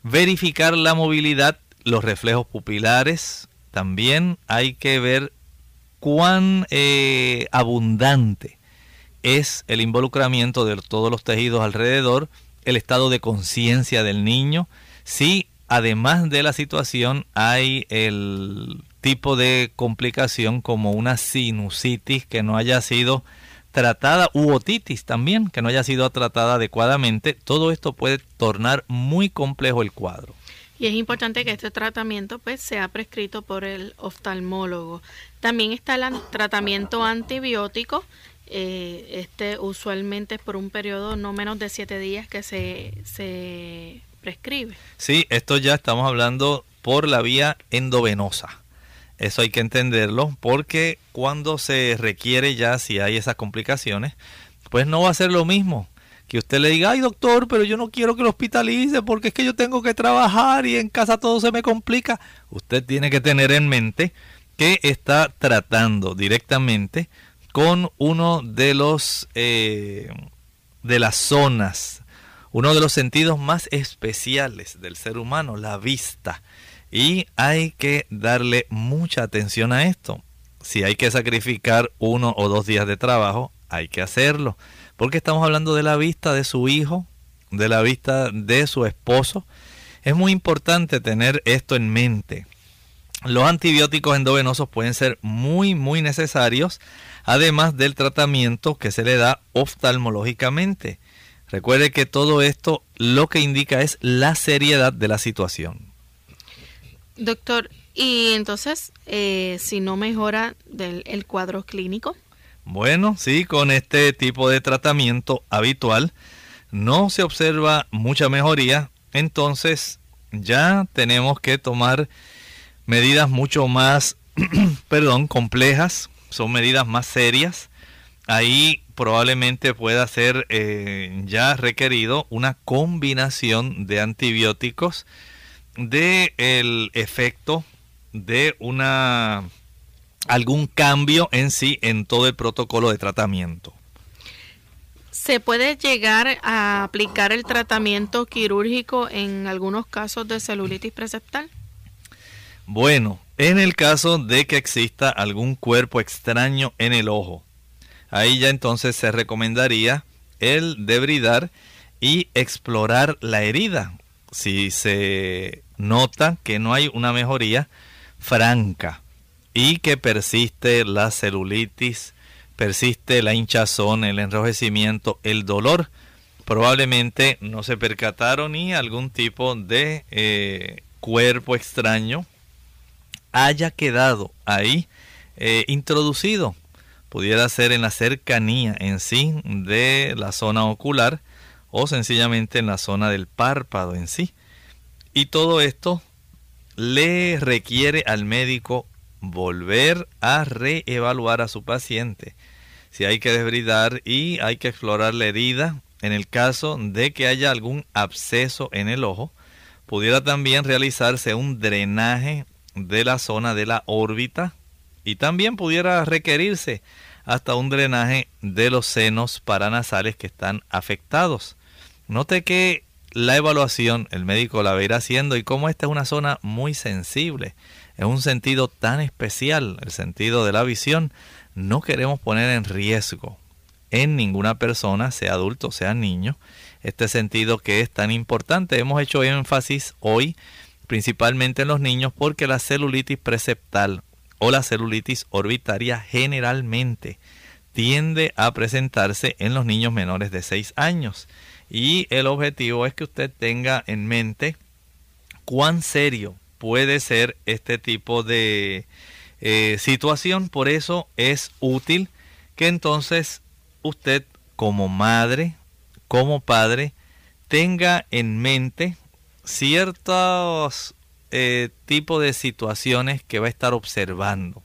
Verificar la movilidad, los reflejos pupilares. También hay que ver cuán eh, abundante es el involucramiento de todos los tejidos alrededor, el estado de conciencia del niño, si además de la situación hay el tipo de complicación como una sinusitis que no haya sido tratada u otitis también, que no haya sido tratada adecuadamente, todo esto puede tornar muy complejo el cuadro. Y es importante que este tratamiento pues sea prescrito por el oftalmólogo. También está el tratamiento antibiótico. Eh, este usualmente es por un periodo no menos de siete días que se, se prescribe. Sí, esto ya estamos hablando por la vía endovenosa. Eso hay que entenderlo porque cuando se requiere ya, si hay esas complicaciones, pues no va a ser lo mismo que usted le diga, ay doctor, pero yo no quiero que lo hospitalice porque es que yo tengo que trabajar y en casa todo se me complica. Usted tiene que tener en mente que está tratando directamente con uno de los eh, de las zonas, uno de los sentidos más especiales del ser humano, la vista. Y hay que darle mucha atención a esto. Si hay que sacrificar uno o dos días de trabajo, hay que hacerlo. Porque estamos hablando de la vista de su hijo, de la vista de su esposo. Es muy importante tener esto en mente. Los antibióticos endovenosos pueden ser muy, muy necesarios, además del tratamiento que se le da oftalmológicamente. Recuerde que todo esto lo que indica es la seriedad de la situación. Doctor, y entonces, eh, si no mejora del, el cuadro clínico. Bueno, sí, con este tipo de tratamiento habitual no se observa mucha mejoría, entonces ya tenemos que tomar medidas mucho más, perdón, complejas, son medidas más serias. Ahí probablemente pueda ser eh, ya requerido una combinación de antibióticos de el efecto de una algún cambio en sí en todo el protocolo de tratamiento. ¿Se puede llegar a aplicar el tratamiento quirúrgico en algunos casos de celulitis preceptal? Bueno, en el caso de que exista algún cuerpo extraño en el ojo, ahí ya entonces se recomendaría el debridar y explorar la herida. Si se nota que no hay una mejoría franca y que persiste la celulitis, persiste la hinchazón, el enrojecimiento, el dolor, probablemente no se percataron ni algún tipo de eh, cuerpo extraño haya quedado ahí eh, introducido. Pudiera ser en la cercanía en sí de la zona ocular o sencillamente en la zona del párpado en sí. Y todo esto le requiere al médico volver a reevaluar a su paciente. Si hay que desbridar y hay que explorar la herida en el caso de que haya algún absceso en el ojo, pudiera también realizarse un drenaje de la zona de la órbita y también pudiera requerirse hasta un drenaje de los senos paranasales que están afectados. Note que la evaluación el médico la va a ir haciendo y como esta es una zona muy sensible, es un sentido tan especial, el sentido de la visión, no queremos poner en riesgo en ninguna persona, sea adulto, sea niño, este sentido que es tan importante. Hemos hecho énfasis hoy principalmente en los niños, porque la celulitis preceptal o la celulitis orbitaria generalmente tiende a presentarse en los niños menores de 6 años. Y el objetivo es que usted tenga en mente cuán serio puede ser este tipo de eh, situación. Por eso es útil que entonces usted como madre, como padre, tenga en mente ciertos eh, tipos de situaciones que va a estar observando.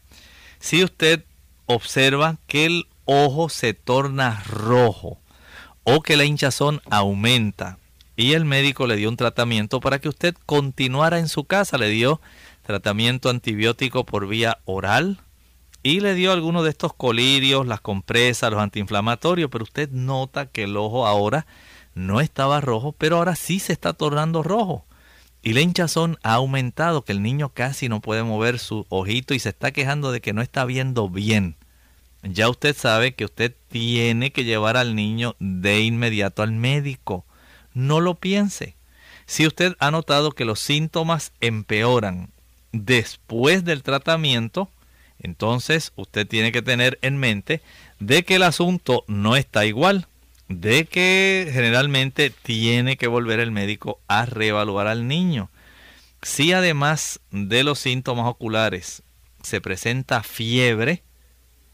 Si usted observa que el ojo se torna rojo o que la hinchazón aumenta y el médico le dio un tratamiento para que usted continuara en su casa, le dio tratamiento antibiótico por vía oral y le dio algunos de estos colirios, las compresas, los antiinflamatorios, pero usted nota que el ojo ahora no estaba rojo, pero ahora sí se está tornando rojo. Y la hinchazón ha aumentado, que el niño casi no puede mover su ojito y se está quejando de que no está viendo bien. Ya usted sabe que usted tiene que llevar al niño de inmediato al médico. No lo piense. Si usted ha notado que los síntomas empeoran después del tratamiento, entonces usted tiene que tener en mente de que el asunto no está igual de que generalmente tiene que volver el médico a reevaluar al niño. Si además de los síntomas oculares se presenta fiebre,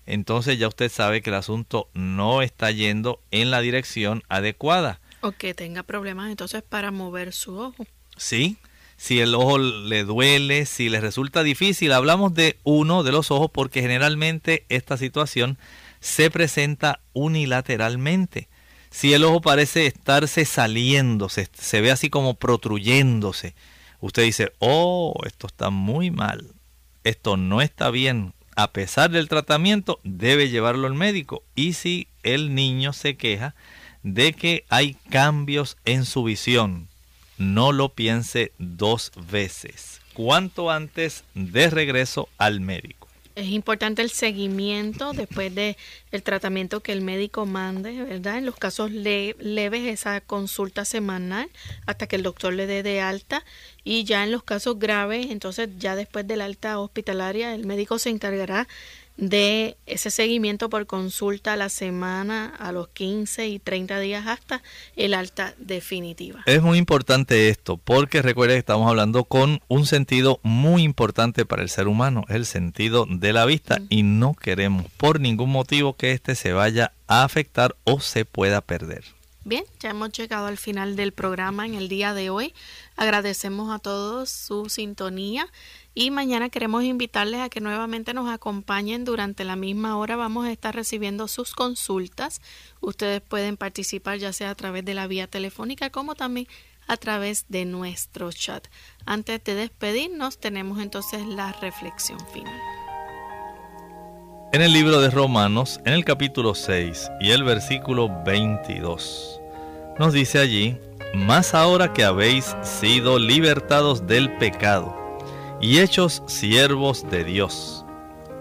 entonces ya usted sabe que el asunto no está yendo en la dirección adecuada. O que tenga problemas entonces para mover su ojo. Sí, si el ojo le duele, si le resulta difícil, hablamos de uno de los ojos porque generalmente esta situación se presenta unilateralmente si el ojo parece estarse saliendo, se, ve así como protruyéndose, usted dice, oh, esto está muy mal, esto no está bien. A pesar del tratamiento, debe llevarlo al médico. Y si el niño se queja de que hay cambios en su visión, no lo piense dos veces. Cuanto antes de regreso al médico. Es importante el seguimiento después de el tratamiento que el médico mande, ¿verdad? En los casos leves esa consulta semanal hasta que el doctor le dé de alta y ya en los casos graves, entonces ya después del alta hospitalaria el médico se encargará de ese seguimiento por consulta a la semana, a los 15 y 30 días hasta el alta definitiva. Es muy importante esto porque recuerde que estamos hablando con un sentido muy importante para el ser humano, el sentido de la vista y no queremos por ningún motivo que éste se vaya a afectar o se pueda perder. Bien, ya hemos llegado al final del programa en el día de hoy. Agradecemos a todos su sintonía y mañana queremos invitarles a que nuevamente nos acompañen durante la misma hora. Vamos a estar recibiendo sus consultas. Ustedes pueden participar ya sea a través de la vía telefónica como también a través de nuestro chat. Antes de despedirnos tenemos entonces la reflexión final. En el libro de Romanos, en el capítulo 6 y el versículo 22, nos dice allí, más ahora que habéis sido libertados del pecado y hechos siervos de Dios.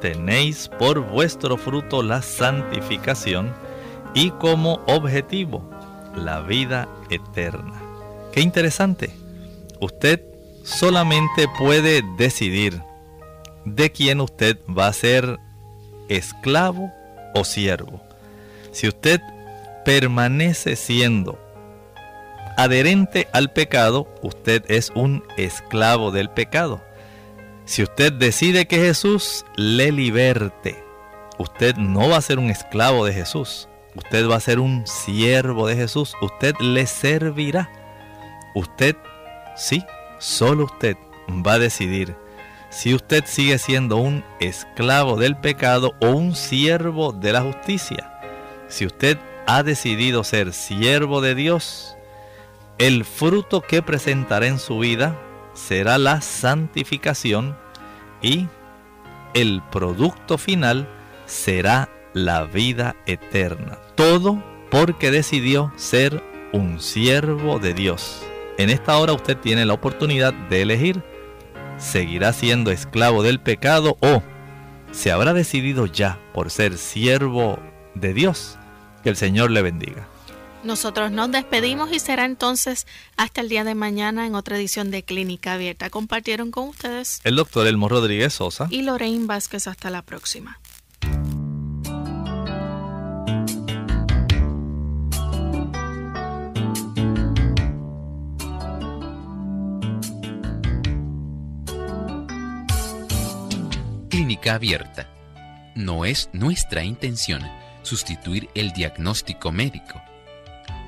Tenéis por vuestro fruto la santificación y como objetivo la vida eterna. Qué interesante. Usted solamente puede decidir de quién usted va a ser esclavo o siervo. Si usted permanece siendo adherente al pecado, usted es un esclavo del pecado. Si usted decide que Jesús le liberte, usted no va a ser un esclavo de Jesús. Usted va a ser un siervo de Jesús. Usted le servirá. Usted, sí, solo usted va a decidir si usted sigue siendo un esclavo del pecado o un siervo de la justicia. Si usted ha decidido ser siervo de Dios, el fruto que presentará en su vida será la santificación y el producto final será la vida eterna. Todo porque decidió ser un siervo de Dios. En esta hora usted tiene la oportunidad de elegir. ¿Seguirá siendo esclavo del pecado o se habrá decidido ya por ser siervo de Dios? Que el Señor le bendiga. Nosotros nos despedimos y será entonces hasta el día de mañana en otra edición de Clínica Abierta. Compartieron con ustedes el doctor Elmo Rodríguez Sosa y Lorraine Vázquez. Hasta la próxima. Clínica Abierta. No es nuestra intención sustituir el diagnóstico médico